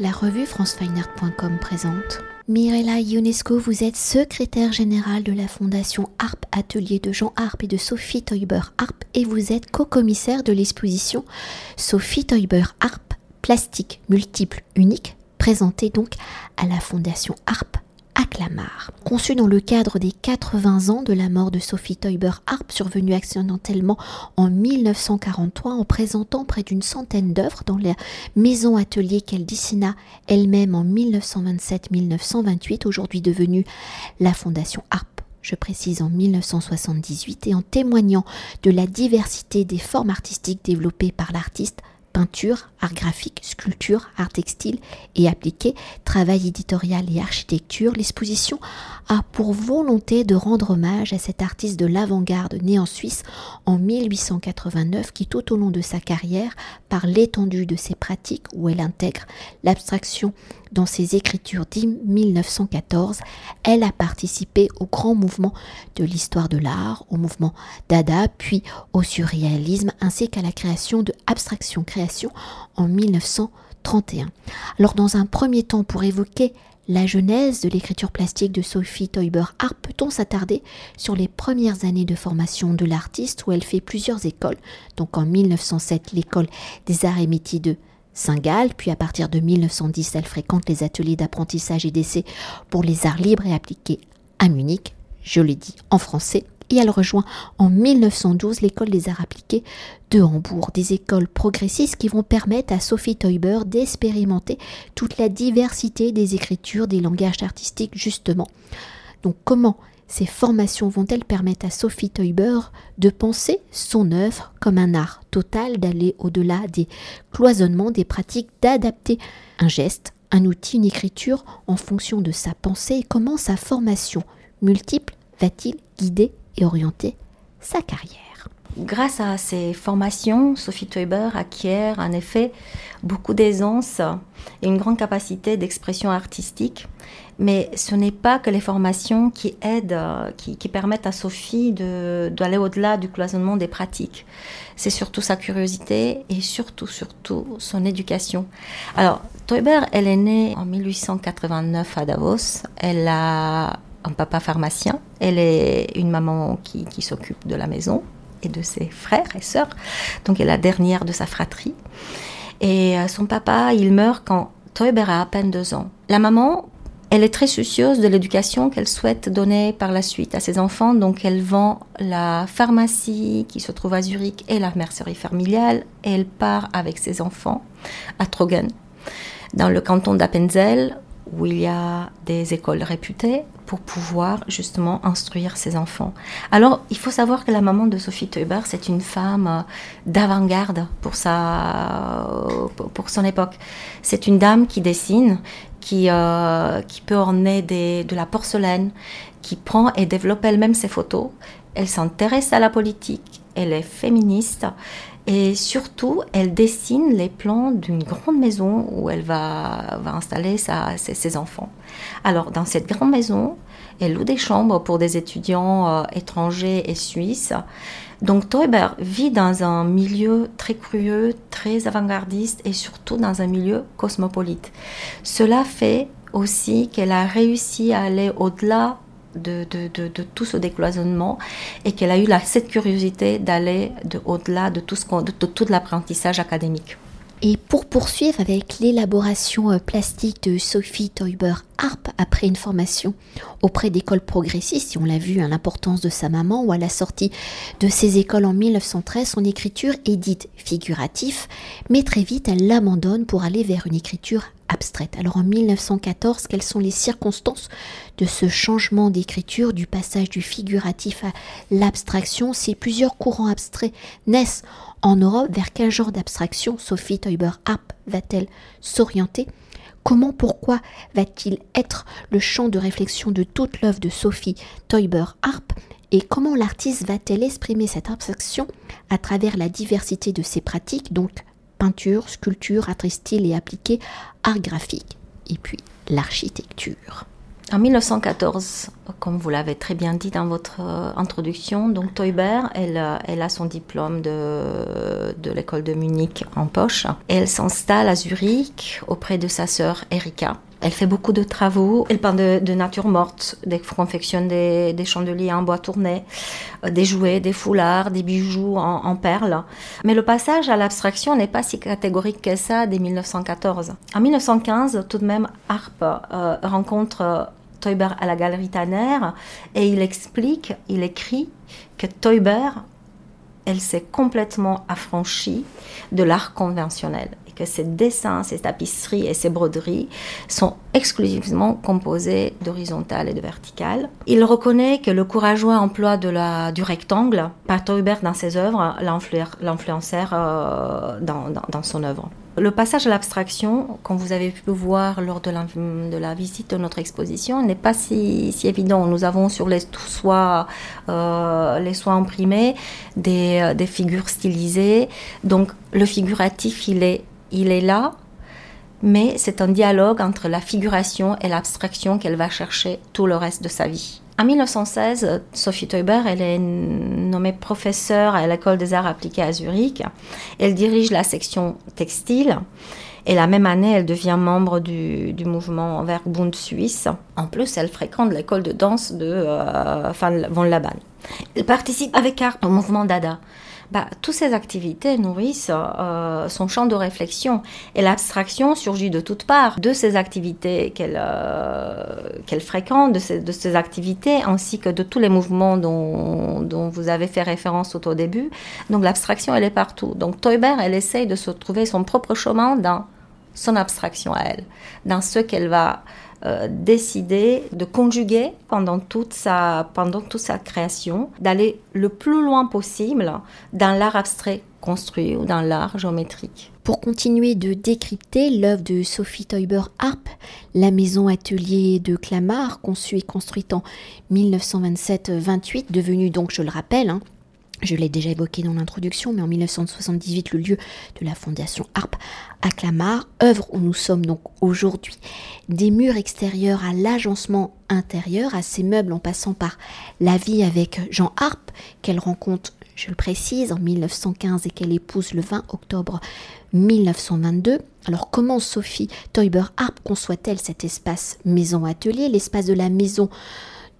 La revue francefineart.com présente. Mirella Ionesco, vous êtes secrétaire générale de la fondation Harp Atelier de Jean Harp et de Sophie Teuber Harp et vous êtes co-commissaire de l'exposition Sophie Teuber Harp Plastique multiple unique présentée donc à la fondation Harp Clamart. Conçu dans le cadre des 80 ans de la mort de Sophie Teuber Harp, survenue accidentellement en 1943 en présentant près d'une centaine d'œuvres dans la maison atelier qu'elle dessina elle-même en 1927-1928, aujourd'hui devenue la Fondation Harp je précise en 1978, et en témoignant de la diversité des formes artistiques développées par l'artiste, peinture, art graphique, sculpture, art textile et appliqué, travail éditorial et architecture, l'exposition a pour volonté de rendre hommage à cet artiste de l'avant-garde né en Suisse en 1889 qui tout au long de sa carrière, par l'étendue de ses pratiques où elle intègre l'abstraction dans ses écritures dès 1914, elle a participé au grand mouvement de l'histoire de l'art, au mouvement Dada, puis au surréalisme, ainsi qu'à la création de Abstraction Création en 1931. Alors dans un premier temps, pour évoquer la genèse de l'écriture plastique de Sophie Teuber Harp, peut-on s'attarder sur les premières années de formation de l'artiste où elle fait plusieurs écoles? Donc en 1907, l'école des arts et métiers de Saint-Gall, puis à partir de 1910, elle fréquente les ateliers d'apprentissage et d'essai pour les arts libres et appliqués à Munich, je l'ai dit en français, et elle rejoint en 1912 l'école des arts appliqués de Hambourg, des écoles progressistes qui vont permettre à Sophie Teuber d'expérimenter toute la diversité des écritures, des langages artistiques justement. Donc comment ces formations vont-elles permettre à Sophie Teuber de penser son œuvre comme un art total, d'aller au-delà des cloisonnements, des pratiques, d'adapter un geste, un outil, une écriture en fonction de sa pensée? Et comment sa formation multiple va-t-il guider et orienter sa carrière? Grâce à ces formations, Sophie Teuber acquiert en effet beaucoup d'aisance et une grande capacité d'expression artistique. Mais ce n'est pas que les formations qui aident, qui, permettent à Sophie d'aller au-delà du cloisonnement des pratiques. C'est surtout sa curiosité et surtout, surtout son éducation. Alors, Teuber, elle est née en 1889 à Davos. Elle a un papa pharmacien. Elle est une maman qui, qui s'occupe de la maison et de ses frères et sœurs. Donc elle est la dernière de sa fratrie. Et euh, son papa, il meurt quand Teuber a à peine deux ans. La maman, elle est très soucieuse de l'éducation qu'elle souhaite donner par la suite à ses enfants, donc elle vend la pharmacie qui se trouve à Zurich et la mercerie familiale, et elle part avec ses enfants à Trogen, dans le canton d'Appenzell, où il y a des écoles réputées pour pouvoir justement instruire ses enfants. Alors, il faut savoir que la maman de Sophie Teuber, c'est une femme euh, d'avant-garde pour, pour son époque. C'est une dame qui dessine, qui, euh, qui peut orner de la porcelaine, qui prend et développe elle-même ses photos. Elle s'intéresse à la politique, elle est féministe et surtout, elle dessine les plans d'une grande maison où elle va, installer ses, enfants. Alors, dans cette grande maison, elle loue des chambres pour des étudiants euh, étrangers et suisses. Donc, Teuber vit dans un milieu très curieux, très avant-gardiste et surtout dans un milieu cosmopolite. Cela fait aussi qu'elle a réussi à aller au-delà de, tout ce décloisonnement et qu'elle a eu la, cette curiosité d'aller au-delà de tout, ce de, tout l'apprentissage académique. Et pour poursuivre avec l'élaboration euh, plastique de Sophie Teuber Harp après une formation auprès d'écoles progressistes, si on l'a vu, à l'importance de sa maman ou à la sortie de ses écoles en 1913, son écriture est dite figurative, mais très vite elle l'abandonne pour aller vers une écriture abstraite. Alors en 1914, quelles sont les circonstances de ce changement d'écriture, du passage du figuratif à l'abstraction? Si plusieurs courants abstraits naissent en Europe, vers quel genre d'abstraction Sophie Teuber Harp va-t-elle s'orienter? Comment, pourquoi va-t-il être le champ de réflexion de toute l'œuvre de Sophie Teuber Harp et comment l'artiste va-t-elle exprimer cette abstraction à travers la diversité de ses pratiques, donc peinture, sculpture, art style et appliqué, art graphique, et puis l'architecture. En 1914, comme vous l'avez très bien dit dans votre euh, introduction, donc Teuber, elle, euh, elle a son diplôme de, de l'école de Munich en poche. Elle s'installe à Zurich auprès de sa sœur Erika. Elle fait beaucoup de travaux. Elle peint de, nature morte, elle confectionne des, chandeliers en bois tourné, euh, des jouets, des foulards, des bijoux en, perles. Mais le passage à l'abstraction n'est pas si catégorique que ça dès 1914. En 1915, tout de même, Harp rencontre Teuber à la galerie Tanner et il explique, il écrit que Teuber, elle s'est complètement affranchie de l'art conventionnel et que ses dessins, ses tapisseries et ses broderies sont exclusivement composés d'horizontales et de verticales. Il reconnaît que le courageux emploi de la, du rectangle par Teuber dans ses œuvres l'influencèrent euh, dans, dans son œuvre. Le passage à l'abstraction, comme vous avez pu le voir lors de la, visite de notre exposition, n'est pas si, évident. Nous avons sur les soins, euh, les soins imprimés des, des, figures stylisées. Donc le figuratif, il est, il est là, mais c'est un dialogue entre la figuration et l'abstraction qu'elle va chercher tout le reste de sa vie. En 1916, Sophie Teuber, elle est nommée professeure à l'école des arts appliqués à Zurich. Elle dirige la section textile. Et la même année, elle devient membre du, mouvement Werkbund suisse. En plus, elle fréquente l'école de danse de euh, Van Laban. Elle participe avec art au mouvement Dada bah, toutes ces activités nourrissent euh, son champ de réflexion. Et l'abstraction surgit de toutes parts de ces activités qu'elle euh, fréquente, de ces, de ces, activités, ainsi que de tous les mouvements dont, dont vous avez fait référence tout au début. Donc l'abstraction, elle est partout. Donc Teuber, elle essaye de se trouver son propre chemin dans son abstraction à elle, dans ce qu'elle va euh, décider de conjuguer pendant toute sa, pendant toute sa création, d'aller le plus loin possible dans l'art abstrait construit ou dans l'art géométrique. Pour continuer de décrypter l'œuvre de Sophie Teuber Harp, la maison atelier de Clamart, conçue et construite en 1927-28, devenue donc, je le rappelle, hein, je l'ai déjà évoqué dans l'introduction, mais en 1978, le lieu de la fondation Harp à Clamart, œuvre où nous sommes donc aujourd'hui, des murs extérieurs à l'agencement intérieur, à ces meubles en passant par la vie avec Jean Harp, qu'elle rencontre, je le précise, en 1915 et qu'elle épouse le 20 octobre 1922. Alors comment Sophie Teuber Harp conçoit-elle cet espace maison-atelier, l'espace de la maison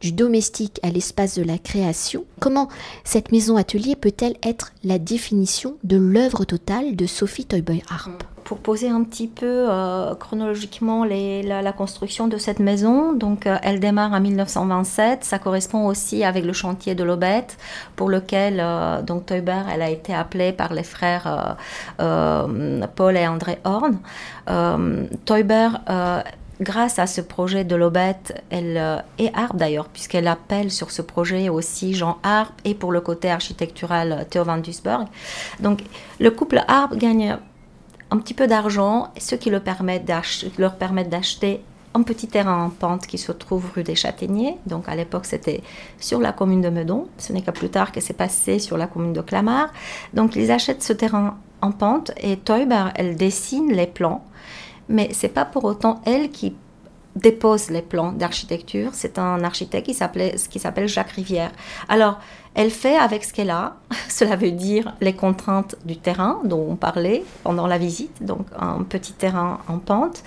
du domestique à l'espace de la création, comment cette maison atelier peut-elle être la définition de l'œuvre totale de Sophie Toyboy Harp pour poser un petit peu euh, chronologiquement la, construction de cette maison, donc euh, elle démarre en 1927. Ça correspond aussi avec le chantier de l'Aubette, pour lequel euh, donc Teuber elle a été appelée par les frères Paul et André Horn. Teuber grâce à ce projet de l'Aubette, elle, euh, et Harp d'ailleurs, puisqu'elle appelle sur ce projet aussi Jean Harp et pour le côté architectural euh, Theo van Duisburg. Donc le couple Harp gagne un petit peu d'argent, ce qui leur permet d'acheter un petit terrain en pente qui se trouve rue des Châtaigniers. Donc à l'époque, c'était sur la commune de Meudon. Ce n'est qu'à plus tard que c'est passé sur la commune de Clamart. Donc ils achètent ce terrain en pente et Teuber, elle dessine les plans mais c'est pas pour autant elle qui dépose les plans d'architecture. C'est un architecte qui s'appelle Jacques Rivière. Alors, elle fait avec ce qu'elle a. Cela veut dire les contraintes du terrain dont on parlait pendant la visite, donc un petit terrain en pente,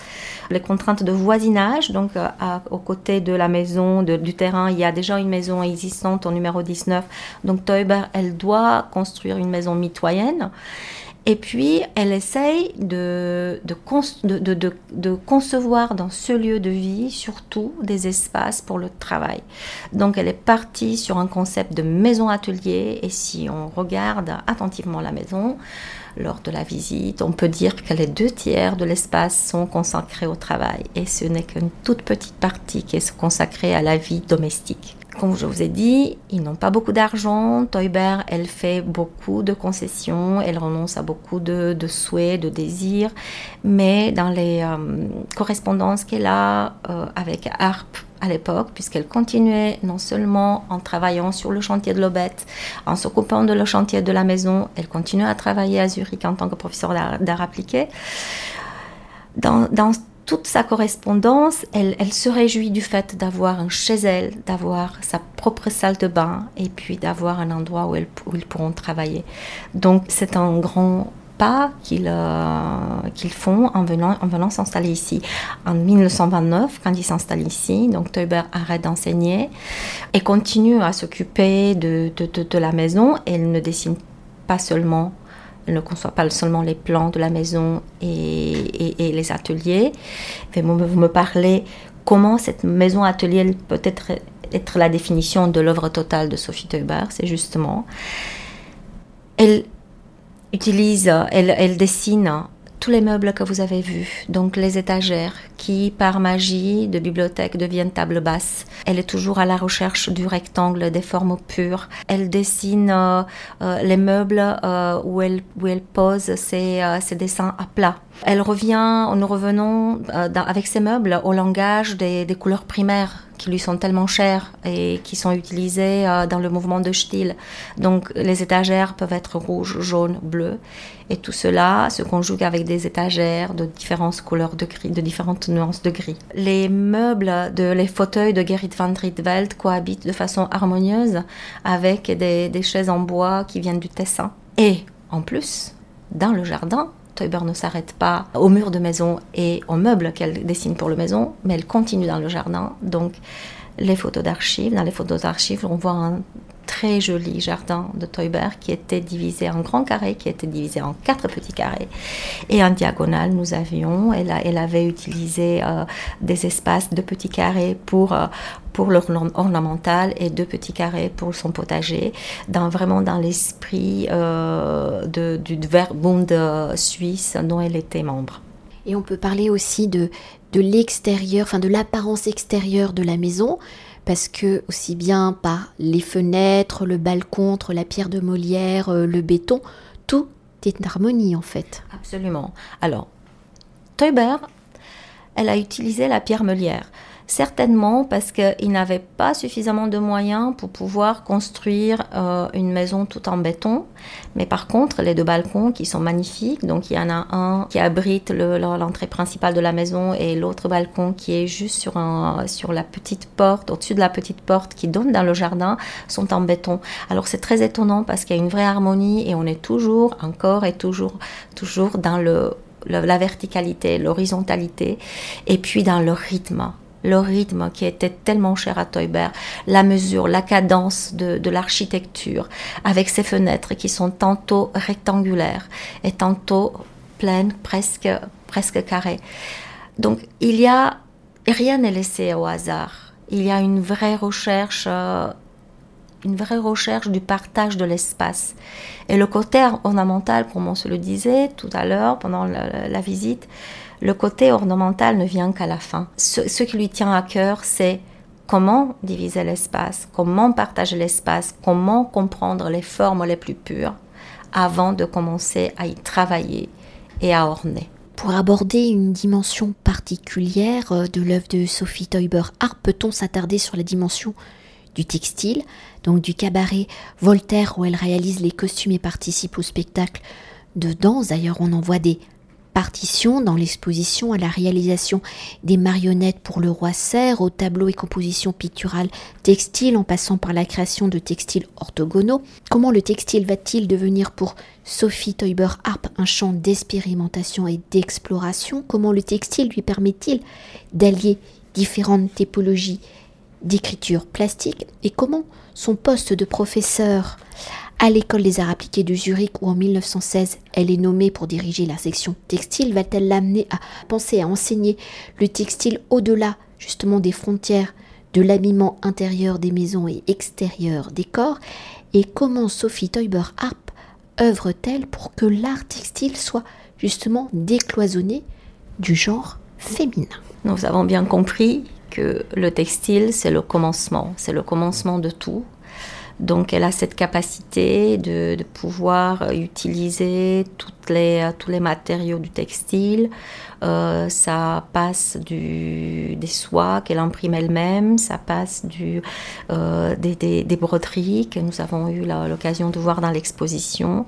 les contraintes de voisinage, donc euh, à, aux côtés de la maison, du terrain, il y a déjà une maison existante au numéro 19. Donc Teuber, elle doit construire une maison mitoyenne. Et puis, elle essaye de, de, concevoir dans ce lieu de vie surtout des espaces pour le travail. Donc, elle est partie sur un concept de maison-atelier. Et si on regarde attentivement la maison, lors de la visite, on peut dire que les deux tiers de l'espace sont consacrés au travail. Et ce n'est qu'une toute petite partie qui est consacrée à la vie domestique. Comme je vous ai dit, ils n'ont pas beaucoup d'argent. Teuber, elle fait beaucoup de concessions, elle renonce à beaucoup de, souhaits, de désirs. Mais dans les euh, correspondances qu'elle a euh, avec Harp à l'époque, puisqu'elle continuait non seulement en travaillant sur le chantier de l'Aubette, en s'occupant de le chantier de la maison, elle continue à travailler à Zurich en tant que professeure d'art appliqué. Dans, toute sa correspondance, elle, se réjouit du fait d'avoir un chez elle, d'avoir sa propre salle de bain et puis d'avoir un endroit où ils pourront travailler. Donc c'est un grand pas qu'ils euh, font en venant, en venant s'installer ici. En 1929, quand ils s'installent ici, donc Teuber arrête d'enseigner et continue à s'occuper de, la maison. Elle ne dessine pas seulement elle ne conçoit pas seulement les plans de la maison et, et, les ateliers. Vous me, vous me parlez comment cette maison atelier peut être, être la définition de l'œuvre totale de Sophie Teuber, c'est justement. Elle, utilise, elle, dessine tous les meubles que vous avez vus, donc les étagères qui, par magie de bibliothèque, deviennent table basse. Elle est toujours à la recherche du rectangle, des formes pures. Elle dessine euh, euh, les meubles euh, où, elle, où elle pose ses, ses, dessins à plat. Elle revient, nous revenons avec ces meubles au langage des, des couleurs primaires qui lui sont tellement chères et qui sont utilisées euh, dans le mouvement de style. Donc les étagères peuvent être rouges, jaunes, bleues. Et tout cela se conjugue avec des étagères de différentes couleurs de gris, de différentes nuances de gris. Les meubles, de, les fauteuils de Gerrit van Rietveld cohabitent de façon harmonieuse avec des, des chaises en bois qui viennent du Tessin. Et en plus, dans le jardin, Teuber ne s'arrête pas au mur de maison et aux meubles qu'elle dessine pour le maison, mais elle continue dans le jardin. Donc, les photos d'archives, dans les photos d'archives, on voit un très joli jardin de Teuber qui était divisé en grands carrés, qui était divisé en quatre petits carrés. Et en diagonale, nous avions, elle, avait utilisé euh, des espaces de petits carrés pour, euh, pour l'ornemental et deux petits carrés pour son potager, dans, vraiment dans l'esprit euh, du Verbund suisse dont elle était membre. Et on peut parler aussi de, de l'extérieur, enfin de l'apparence extérieure de la maison parce que aussi bien par les fenêtres, le balcon, la pierre de Molière, euh, le béton, tout est harmonie en fait. Absolument. Alors, Teuber, elle a utilisé la pierre Molière. Certainement parce qu'il n'avait pas suffisamment de moyens pour pouvoir construire euh, une maison tout en béton. Mais par contre, les deux balcons qui sont magnifiques, donc il y en a un qui abrite l'entrée principale de la maison et l'autre balcon qui est juste sur, la petite porte, au-dessus de la petite porte qui donne dans le jardin, sont en béton. Alors c'est très étonnant parce qu'il y a une vraie harmonie et on est toujours, encore et toujours, toujours dans la verticalité, l'horizontalité, et puis dans le rythme le rythme qui était tellement cher à Teuber, la mesure, la cadence de, l'architecture, avec ces fenêtres qui sont tantôt rectangulaires et tantôt pleines, presque, presque carrées. Donc il y a rien n'est laissé au hasard. Il y a une vraie recherche. Euh, une vraie recherche du partage de l'espace. Et le côté ornemental, comme on se le disait tout à l'heure pendant la visite, le côté ornemental ne vient qu'à la fin. Ce, qui lui tient à cœur, c'est comment diviser l'espace, comment partager l'espace, comment comprendre les formes les plus pures avant de commencer à y travailler et à orner. Pour aborder une dimension particulière euh, de l'œuvre de Sophie Teuber Harp, peut-on s'attarder sur la dimension du textile, donc du cabaret Voltaire où elle réalise les costumes et participe au spectacle de danse. D'ailleurs, on en voit des partition dans l'exposition à la réalisation des marionnettes pour le roi serre, au tableau et composition picturale textile en passant par la création de textiles orthogonaux. Comment le textile va-t-il devenir pour Sophie Teuber Harp un champ d'expérimentation et d'exploration? Comment le textile lui permet-il d'allier différentes typologies d'écriture plastique? Et comment son poste de professeur à l'école des arts appliqués de Zurich où en 1916 elle est nommée pour diriger la section textile, va-t-elle l'amener à penser à enseigner le textile au-delà justement des frontières de l'habillement intérieur des maisons et extérieur des corps? Et comment Sophie Teuber Harp œuvre-t-elle pour que l'art textile soit justement décloisonné du genre féminin? Nous avons bien compris que le textile, c'est le commencement, c'est le commencement de tout, donc elle a cette capacité de, pouvoir utiliser toute les, tous les matériaux du textile. Euh, ça passe des soies qu'elle imprime elle-même, ça passe euh, des, broderies que nous avons eu l'occasion de voir dans l'exposition,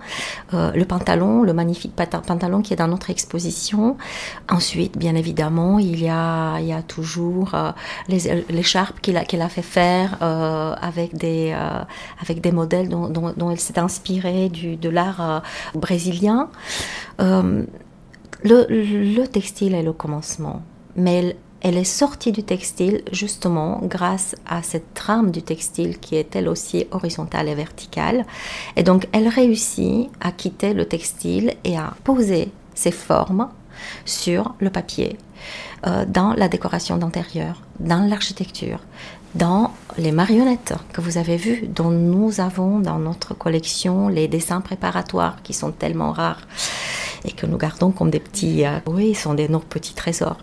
euh, le pantalon, le magnifique pantalon qui est dans notre exposition. Ensuite, bien évidemment, il y a, il y a toujours l'écharpe qu'elle a, fait faire avec, des, modèles dont elle s'est inspirée du, de l'art brésilien. Le, textile est le commencement, mais elle, est sortie du textile justement grâce à cette trame du textile qui est elle aussi horizontale et verticale. Et donc elle réussit à quitter le textile et à poser ses formes sur le papier, euh, dans la décoration d'intérieur, dans l'architecture, dans les marionnettes que vous avez vues, dont nous avons dans notre collection les dessins préparatoires qui sont tellement rares et que nous gardons comme des petits, euh, oui, sont des nos petits trésors.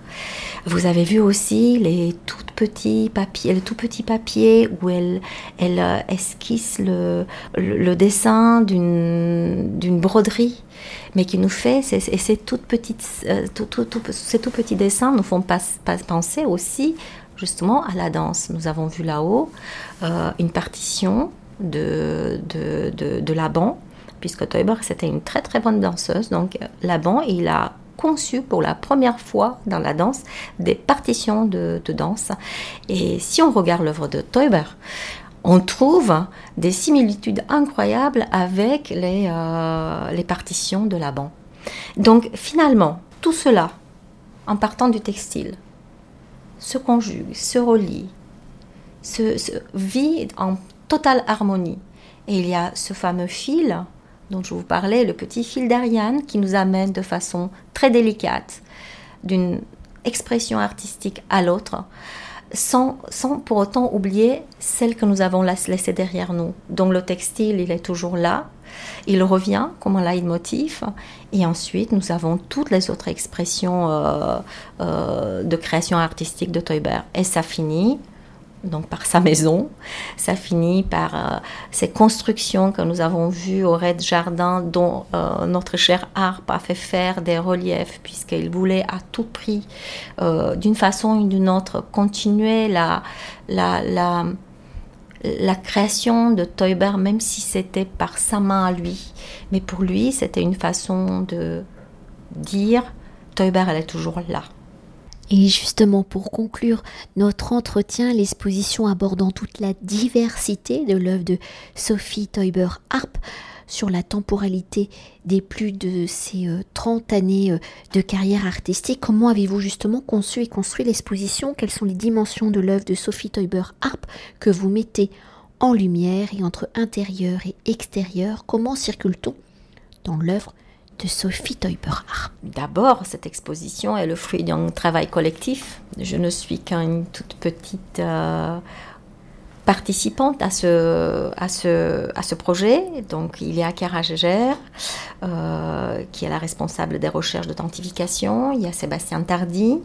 Vous avez vu aussi les tout petits papiers, les tout petits papiers où elle, elle euh, esquisse le, le, dessin d'une broderie, mais qui nous fait, et ces toutes petites, euh, tout, ces tout petits dessins nous font penser aussi justement à la danse. Nous avons vu là-haut une partition de, de, de, de Laban puisque Teuber c'était une très très bonne danseuse. Donc Laban, il a conçu pour la première fois dans la danse des partitions de, danse. Et si on regarde l'œuvre de Teuber, on trouve des similitudes incroyables avec les, euh, les partitions de Laban. Donc finalement, tout cela, en partant du textile, se conjugue, se relie, se vit en totale harmonie. Et il y a ce fameux fil dont je vous parlais, le petit fil d'Ariane qui nous amène de façon très délicate d'une expression artistique à l'autre, sans, sans, pour autant oublier celle que nous avons laissée derrière nous. Donc le textile, il est toujours là, il revient comme un leitmotiv, et ensuite nous avons toutes les autres expressions euh, euh, de création artistique de Teuber. Et ça finit donc par sa maison. Ça finit par euh, ces constructions que nous avons vues au Red Jardin, dont euh, notre cher Harpe a fait faire des reliefs, puisqu'il voulait à tout prix, euh, d'une façon ou d'une autre, continuer la, la, la, la création de Teuber, même si c'était par sa main à lui. Mais pour lui, c'était une façon de dire Teuber, elle est toujours là. Et justement, pour conclure notre entretien, l'exposition abordant toute la diversité de l'œuvre de Sophie Teuber Harp sur la temporalité des plus de ces 30 euh, années euh, de carrière artistique, comment avez-vous justement conçu et construit l'exposition? Quelles sont les dimensions de l'œuvre de Sophie Teuber Harp que vous mettez en lumière et entre intérieur et extérieur? Comment circule-t-on dans l'œuvre de Sophie Teuber. D'abord, cette exposition est le fruit d'un travail collectif. Je ne suis qu'une toute petite euh, participante à ce, à, ce, à ce projet. Donc, il y a Chiara Gégère, euh, qui est la responsable des recherches d'authentification. Il y a Sébastien Tardy,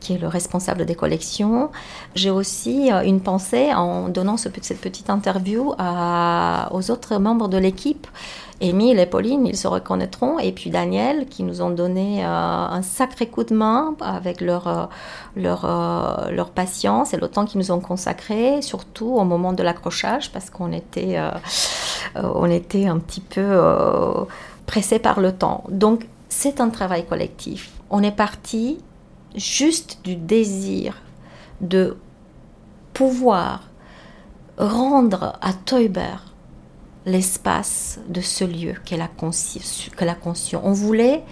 qui est le responsable des collections. J'ai aussi euh, une pensée en donnant ce, cette petite interview aux autres membres de l'équipe Émile et Pauline, ils se reconnaîtront, et puis Daniel, qui nous ont donné euh, un sacré coup de main avec leur, euh, leur, euh, leur patience et le temps qu'ils nous ont consacré, surtout au moment de l'accrochage, parce qu'on était, était un petit peu pressé par le temps. Donc, c'est un travail collectif. On est parti juste du désir de pouvoir rendre à Teuber l'espace de ce lieu qu'elle a, conçu, qu'elle a On voulait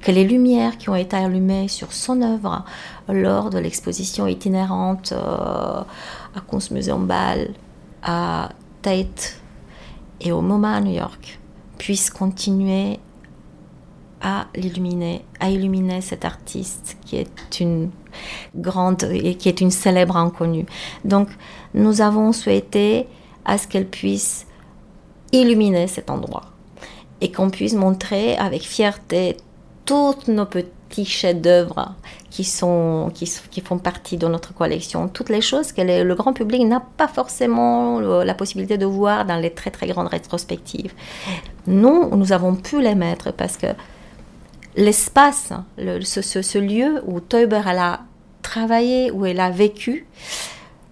que les lumières qui ont été allumées sur son œuvre lors de l'exposition itinérante euh, à Kunstmuseum Ball, à Tate et au MoMA à New York puissent continuer à l'illuminer, à illuminer cet artiste qui est une grande et qui est une célèbre inconnue. Donc, nous avons souhaité à ce qu'elle puisse illuminer cet endroit et qu'on puisse montrer avec fierté tous nos petits chefs-d'œuvre qui, sont, qui, font partie de notre collection, toutes les choses que le grand public n'a pas forcément la possibilité de voir dans les très très grandes rétrospectives. Nous, nous avons pu les mettre parce que l'espace, ce, lieu où Teuber a travaillé, où elle a vécu,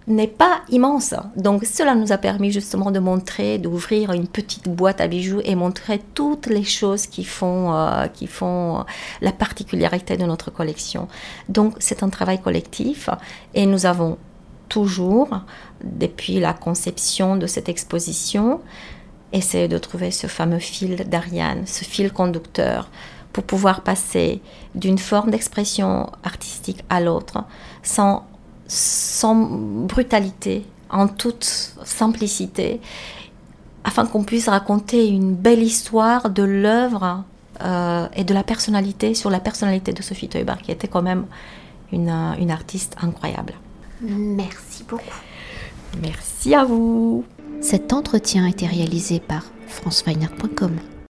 n'est pas immense. Donc cela nous a permis justement de montrer, d'ouvrir une petite boîte à bijoux et montrer toutes les choses qui font, euh, qui font la particularité de notre collection. Donc c'est un travail collectif et nous avons toujours, depuis la conception de cette exposition, essayé de trouver ce fameux fil d'Ariane, ce fil conducteur pour pouvoir passer d'une forme d'expression artistique à l'autre sans sans brutalité, en toute simplicité, afin qu'on puisse raconter une belle histoire de l'œuvre euh, et de la personnalité, sur la personnalité de Sophie Teuber, qui était quand même une, une artiste incroyable. Merci beaucoup. Merci à vous. Cet entretien a été réalisé par franceweiner.com.